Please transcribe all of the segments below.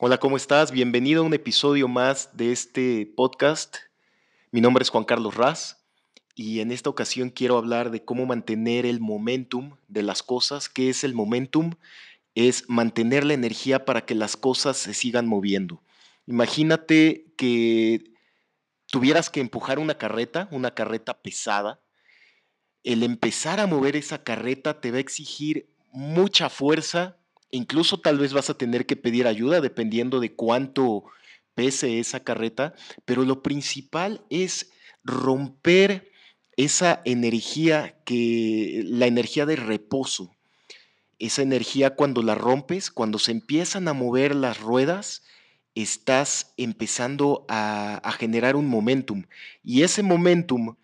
Hola, ¿cómo estás? Bienvenido a un episodio más de este podcast. Mi nombre es Juan Carlos Raz y en esta ocasión quiero hablar de cómo mantener el momentum de las cosas. ¿Qué es el momentum? Es mantener la energía para que las cosas se sigan moviendo. Imagínate que tuvieras que empujar una carreta, una carreta pesada. El empezar a mover esa carreta te va a exigir mucha fuerza, Incluso tal vez vas a tener que pedir ayuda dependiendo de cuánto pese esa carreta, pero lo principal es romper esa energía que la energía de reposo. Esa energía cuando la rompes, cuando se empiezan a mover las ruedas, estás empezando a, a generar un momentum. Y ese momentum,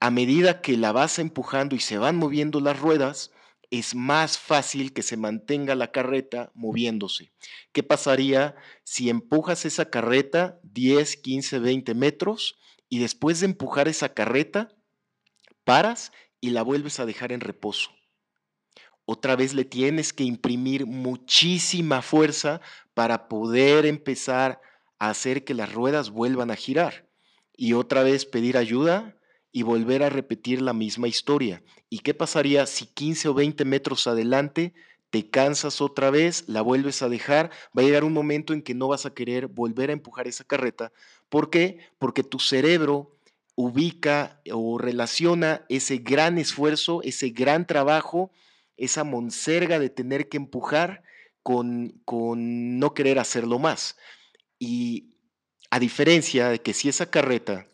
a medida que la vas empujando y se van moviendo las ruedas, es más fácil que se mantenga la carreta moviéndose. ¿Qué pasaría si empujas esa carreta 10, 15, 20 metros y después de empujar esa carreta, paras y la vuelves a dejar en reposo? Otra vez le tienes que imprimir muchísima fuerza para poder empezar a hacer que las ruedas vuelvan a girar. Y otra vez pedir ayuda y volver a repetir la misma historia. ¿Y qué pasaría si 15 o 20 metros adelante te cansas otra vez, la vuelves a dejar? Va a llegar un momento en que no vas a querer volver a empujar esa carreta. ¿Por qué? Porque tu cerebro ubica o relaciona ese gran esfuerzo, ese gran trabajo, esa monserga de tener que empujar con, con no querer hacerlo más. Y a diferencia de que si esa carreta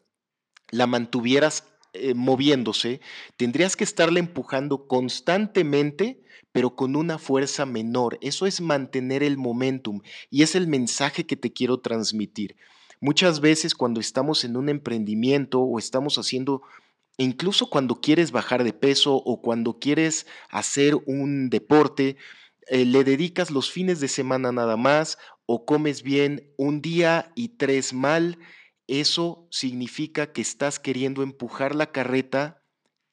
la mantuvieras eh, moviéndose, tendrías que estarla empujando constantemente, pero con una fuerza menor. Eso es mantener el momentum y es el mensaje que te quiero transmitir. Muchas veces cuando estamos en un emprendimiento o estamos haciendo, incluso cuando quieres bajar de peso o cuando quieres hacer un deporte, eh, le dedicas los fines de semana nada más o comes bien un día y tres mal eso significa que estás queriendo empujar la carreta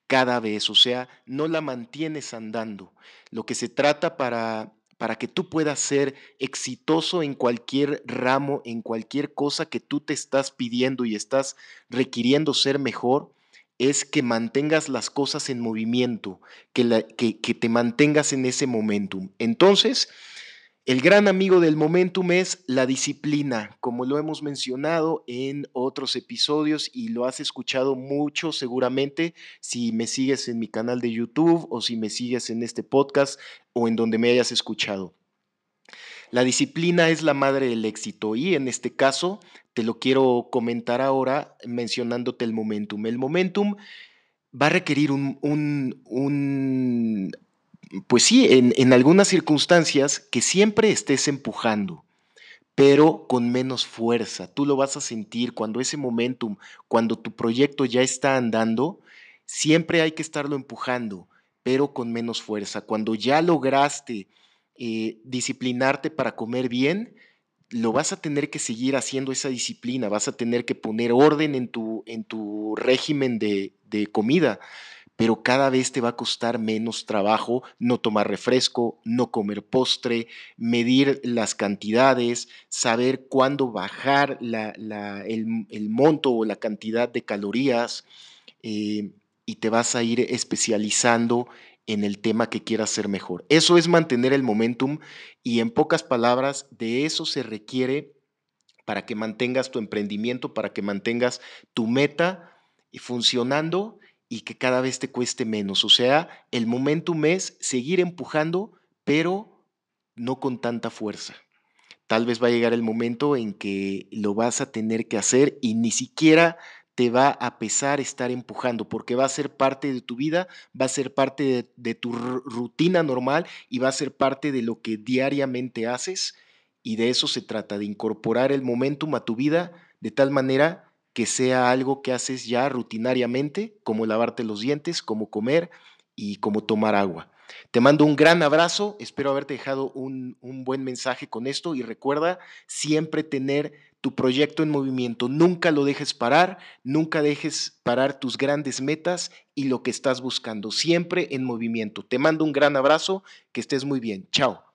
cada vez, o sea, no la mantienes andando. Lo que se trata para, para que tú puedas ser exitoso en cualquier ramo, en cualquier cosa que tú te estás pidiendo y estás requiriendo ser mejor, es que mantengas las cosas en movimiento, que, que, que te mantengas en ese momentum. Entonces, el gran amigo del momentum es la disciplina, como lo hemos mencionado en otros episodios y lo has escuchado mucho seguramente si me sigues en mi canal de YouTube o si me sigues en este podcast o en donde me hayas escuchado. La disciplina es la madre del éxito y en este caso te lo quiero comentar ahora mencionándote el momentum. El momentum va a requerir un, un pues sí, en, algunas circunstancias que siempre estés empujando, pero con menos fuerza. Tú lo vas a sentir cuando ese momentum, cuando tu proyecto ya está andando, siempre hay que estarlo empujando, pero con menos fuerza. Cuando ya lograste eh, disciplinarte para comer bien, lo vas a tener que seguir haciendo esa disciplina, vas a tener que poner orden en tu, en tu régimen de, de comida pero cada vez te va a costar menos trabajo no tomar refresco, no comer postre, medir las cantidades, saber cuándo bajar el, monto o la cantidad de calorías eh, y te vas a ir especializando en el tema que quieras ser mejor. Eso es mantener el momentum y en pocas palabras, de eso se requiere para que mantengas tu emprendimiento, para que mantengas tu meta funcionando y que cada vez te cueste menos. O sea, el momentum es seguir empujando, pero no con tanta fuerza. Tal vez va a llegar el momento en que lo vas a tener que hacer y ni siquiera te va a pesar estar empujando, porque va a ser parte de tu vida, va a ser parte de, tu rutina normal y va a ser parte de lo que diariamente haces. Y de eso se trata, de incorporar el momentum a tu vida de tal manera que sea algo que haces ya rutinariamente, como lavarte los dientes, como comer y como tomar agua. Te mando un gran abrazo, espero haberte dejado un, un, buen mensaje con esto y recuerda siempre tener tu proyecto en movimiento, nunca lo dejes parar, nunca dejes parar tus grandes metas y lo que estás buscando, siempre en movimiento. Te mando un gran abrazo, que estés muy bien, chao.